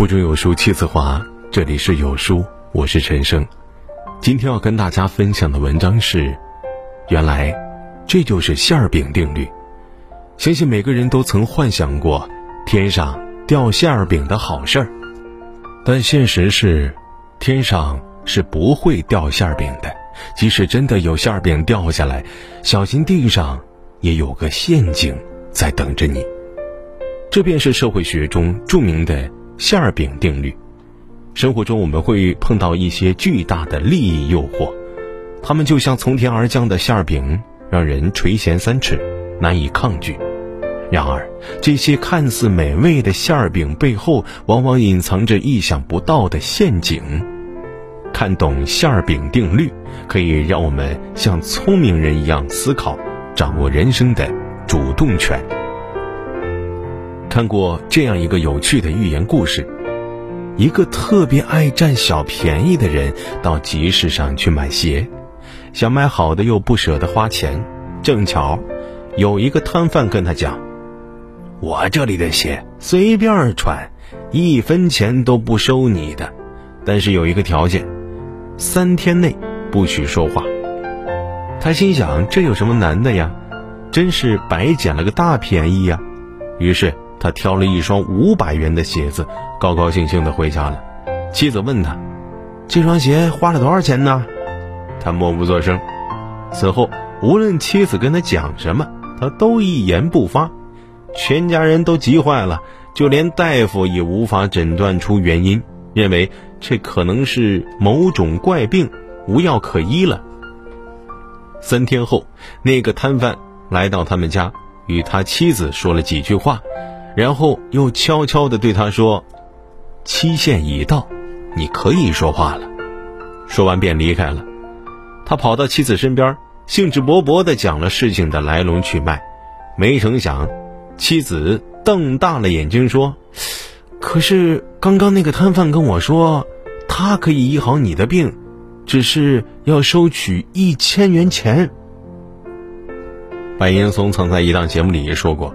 腹中有书气自华，这里是有书，我是陈生。今天要跟大家分享的文章是：原来这就是馅儿饼定律。相信每个人都曾幻想过天上掉馅儿饼的好事儿，但现实是，天上是不会掉馅儿饼的。即使真的有馅儿饼掉下来，小心地上也有个陷阱在等着你。这便是社会学中著名的。馅儿饼定律，生活中我们会碰到一些巨大的利益诱惑，它们就像从天而降的馅儿饼，让人垂涎三尺，难以抗拒。然而，这些看似美味的馅儿饼背后，往往隐藏着意想不到的陷阱。看懂馅儿饼定律，可以让我们像聪明人一样思考，掌握人生的主动权。看过这样一个有趣的寓言故事：一个特别爱占小便宜的人到集市上去买鞋，想买好的又不舍得花钱。正巧有一个摊贩跟他讲：“我这里的鞋随便穿，一分钱都不收你的，但是有一个条件，三天内不许说话。”他心想：“这有什么难的呀？真是白捡了个大便宜呀！”于是。他挑了一双五百元的鞋子，高高兴兴的回家了。妻子问他：“这双鞋花了多少钱呢？”他默不作声。此后，无论妻子跟他讲什么，他都一言不发。全家人都急坏了，就连大夫也无法诊断出原因，认为这可能是某种怪病，无药可医了。三天后，那个摊贩来到他们家，与他妻子说了几句话。然后又悄悄地对他说：“期限已到，你可以说话了。”说完便离开了。他跑到妻子身边，兴致勃勃地讲了事情的来龙去脉。没成想，妻子瞪大了眼睛说：“可是刚刚那个摊贩跟我说，他可以医好你的病，只是要收取一千元钱。”白岩松曾在一档节目里也说过。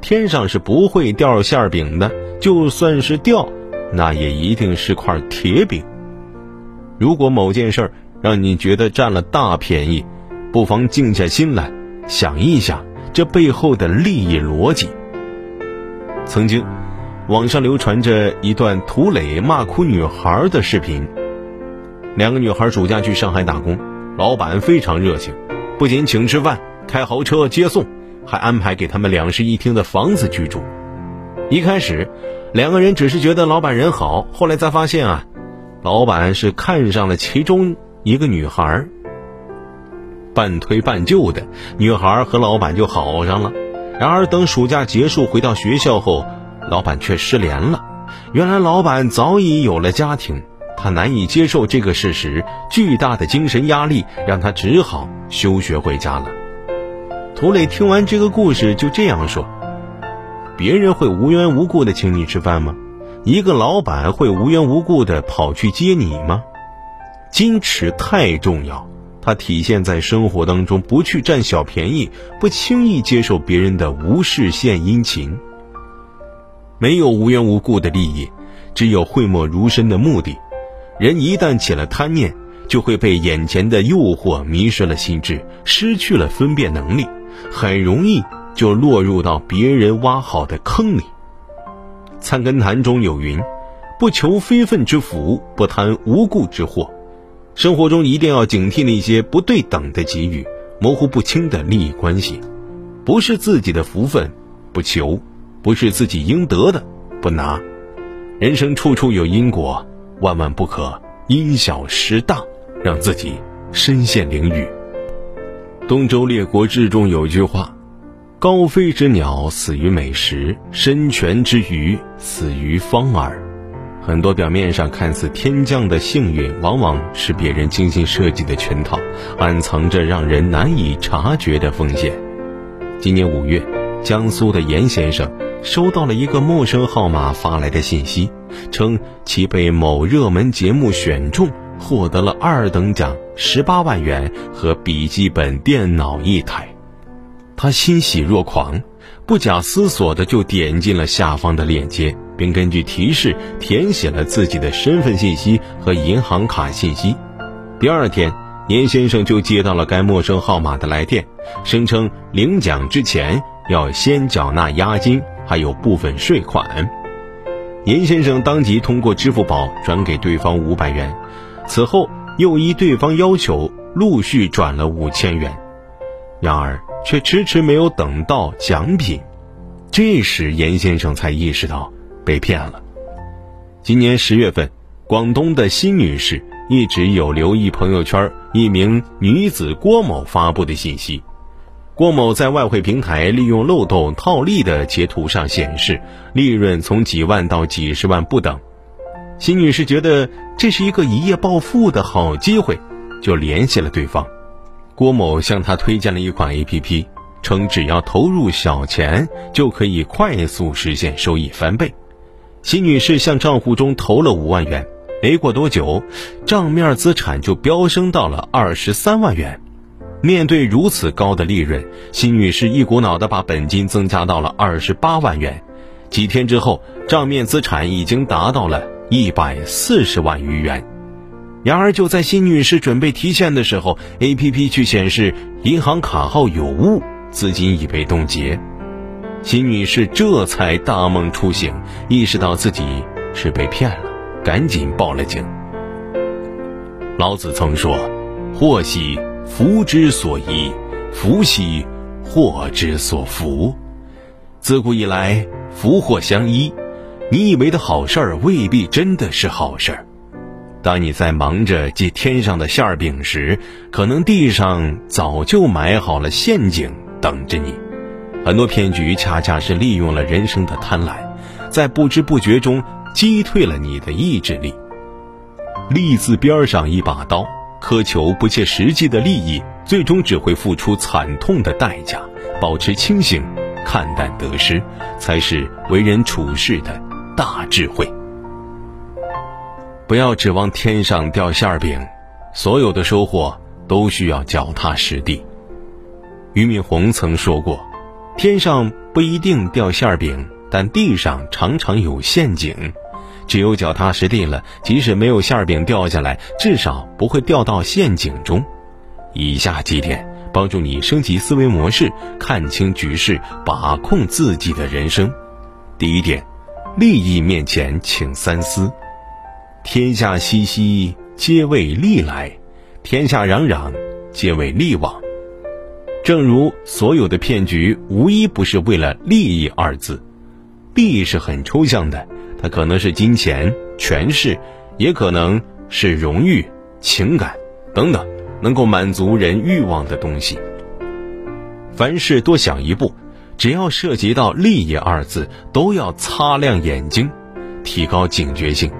天上是不会掉馅儿饼的，就算是掉，那也一定是块铁饼。如果某件事儿让你觉得占了大便宜，不妨静下心来想一想这背后的利益逻辑。曾经，网上流传着一段涂磊骂哭女孩的视频。两个女孩暑假去上海打工，老板非常热情，不仅请吃饭，开豪车接送。还安排给他们两室一厅的房子居住。一开始，两个人只是觉得老板人好，后来才发现啊，老板是看上了其中一个女孩。半推半就的，女孩和老板就好上了。然而等暑假结束回到学校后，老板却失联了。原来老板早已有了家庭，他难以接受这个事实，巨大的精神压力让他只好休学回家了。涂磊听完这个故事，就这样说：“别人会无缘无故的请你吃饭吗？一个老板会无缘无故的跑去接你吗？矜持太重要，它体现在生活当中，不去占小便宜，不轻易接受别人的无事献殷勤。没有无缘无故的利益，只有讳莫如深的目的。人一旦起了贪念，就会被眼前的诱惑迷失了心智，失去了分辨能力。”很容易就落入到别人挖好的坑里。参根谭中有云：“不求非分之福，不贪无故之祸。”生活中一定要警惕那些不对等的给予，模糊不清的利益关系。不是自己的福分，不求；不是自己应得的，不拿。人生处处有因果，万万不可因小失大，让自己身陷囹圄。《东周列国志》中有句话：“高飞之鸟死于美食，深泉之鱼死于方饵。”很多表面上看似天降的幸运，往往是别人精心设计的圈套，暗藏着让人难以察觉的风险。今年五月，江苏的严先生收到了一个陌生号码发来的信息，称其被某热门节目选中。获得了二等奖十八万元和笔记本电脑一台，他欣喜若狂，不假思索的就点进了下方的链接，并根据提示填写了自己的身份信息和银行卡信息。第二天，严先生就接到了该陌生号码的来电，声称领奖之前要先缴纳押金，还有部分税款。严先生当即通过支付宝转给对方五百元，此后又依对方要求陆续转了五千元，然而却迟迟没有等到奖品。这时，严先生才意识到被骗了。今年十月份，广东的辛女士。一直有留意朋友圈一名女子郭某发布的信息，郭某在外汇平台利用漏洞套利的截图上显示，利润从几万到几十万不等。辛女士觉得这是一个一夜暴富的好机会，就联系了对方。郭某向她推荐了一款 A.P.P，称只要投入小钱就可以快速实现收益翻倍。辛女士向账户中投了五万元。没过多久，账面资产就飙升到了二十三万元。面对如此高的利润，辛女士一股脑的把本金增加到了二十八万元。几天之后，账面资产已经达到了一百四十万余元。然而，就在辛女士准备提现的时候，APP 却显示银行卡号有误，资金已被冻结。辛女士这才大梦初醒，意识到自己是被骗了。赶紧报了警。老子曾说：“祸兮福之所依，福兮祸之所伏。”自古以来，福祸相依。你以为的好事儿，未必真的是好事儿。当你在忙着接天上的馅儿饼时，可能地上早就埋好了陷阱等着你。很多骗局恰恰是利用了人生的贪婪，在不知不觉中。击退了你的意志力。利字边上一把刀，苛求不切实际的利益，最终只会付出惨痛的代价。保持清醒，看淡得失，才是为人处事的大智慧。不要指望天上掉馅饼，所有的收获都需要脚踏实地。俞敏洪曾说过：“天上不一定掉馅饼，但地上常常有陷阱。”只有脚踏实地了，即使没有馅饼掉下来，至少不会掉到陷阱中。以下几点帮助你升级思维模式，看清局势，把控自己的人生。第一点，利益面前请三思。天下熙熙，皆为利来；天下攘攘，皆为利往。正如所有的骗局，无一不是为了利益二字。利益是很抽象的。它可能是金钱、权势，也可能是荣誉、情感等等，能够满足人欲望的东西。凡事多想一步，只要涉及到利益二字，都要擦亮眼睛，提高警觉性。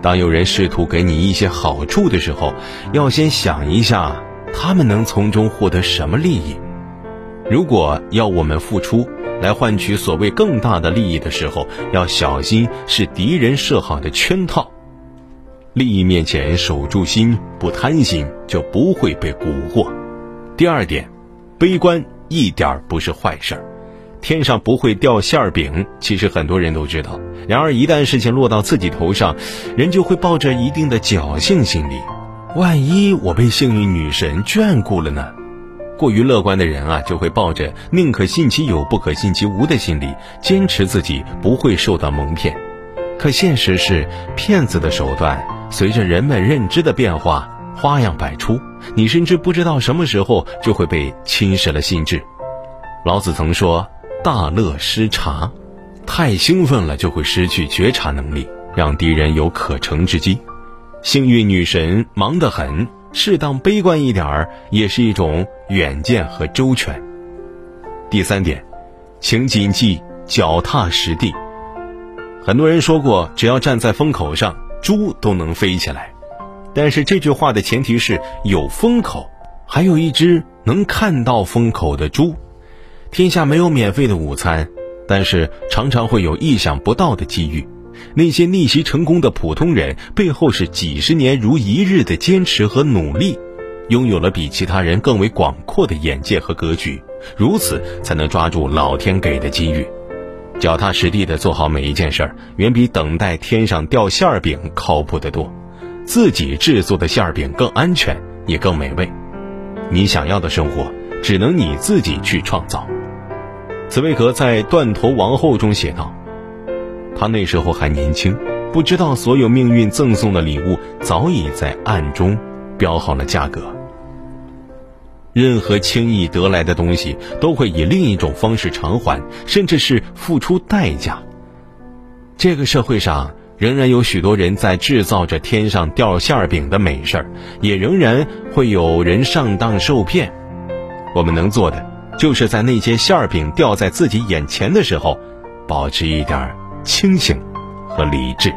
当有人试图给你一些好处的时候，要先想一下，他们能从中获得什么利益。如果要我们付出，来换取所谓更大的利益的时候，要小心是敌人设好的圈套。利益面前守住心，不贪心，就不会被蛊惑。第二点，悲观一点不是坏事儿。天上不会掉馅儿饼，其实很多人都知道。然而一旦事情落到自己头上，人就会抱着一定的侥幸心理：万一我被幸运女神眷顾了呢？过于乐观的人啊，就会抱着宁可信其有，不可信其无的心理，坚持自己不会受到蒙骗。可现实是，骗子的手段随着人们认知的变化，花样百出。你甚至不知道什么时候就会被侵蚀了心智。老子曾说：“大乐失察，太兴奋了就会失去觉察能力，让敌人有可乘之机。幸运女神忙得很。”适当悲观一点儿，也是一种远见和周全。第三点，请谨记脚踏实地。很多人说过，只要站在风口上，猪都能飞起来。但是这句话的前提是有风口，还有一只能看到风口的猪。天下没有免费的午餐，但是常常会有意想不到的机遇。那些逆袭成功的普通人，背后是几十年如一日的坚持和努力，拥有了比其他人更为广阔的眼界和格局。如此才能抓住老天给的机遇，脚踏实地的做好每一件事儿，远比等待天上掉馅儿饼靠谱得多。自己制作的馅儿饼更安全，也更美味。你想要的生活，只能你自己去创造。茨威格在《断头王后》中写道：“他那时候还年轻，不知道所有命运赠送的礼物早已在暗中标好了价格。任何轻易得来的东西，都会以另一种方式偿还，甚至是付出代价。这个社会上。”仍然有许多人在制造着天上掉馅儿饼的美事儿，也仍然会有人上当受骗。我们能做的，就是在那些馅儿饼掉在自己眼前的时候，保持一点清醒和理智。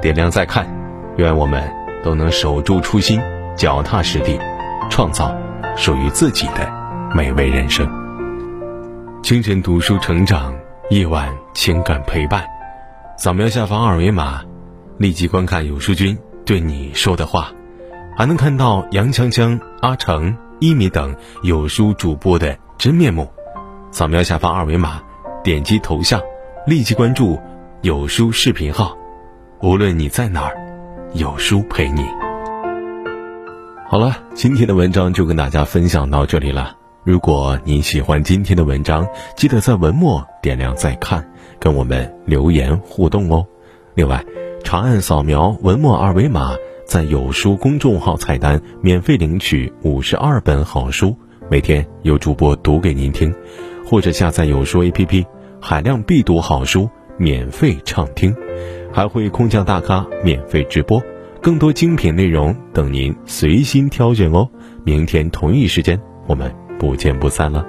点亮再看，愿我们都能守住初心，脚踏实地，创造属于自己的美味人生。清晨读书成长，夜晚情感陪伴。扫描下方二维码，立即观看有书君对你说的话，还能看到杨锵锵、阿成、一米等有书主播的真面目。扫描下方二维码，点击头像，立即关注有书视频号。无论你在哪儿，有书陪你。好了，今天的文章就跟大家分享到这里了。如果你喜欢今天的文章，记得在文末点亮再看。跟我们留言互动哦。另外，长按扫描文末二维码，在有书公众号菜单免费领取五十二本好书，每天有主播读给您听；或者下载有书 APP，海量必读好书免费畅听，还会空降大咖免费直播，更多精品内容等您随心挑选哦。明天同一时间，我们不见不散了。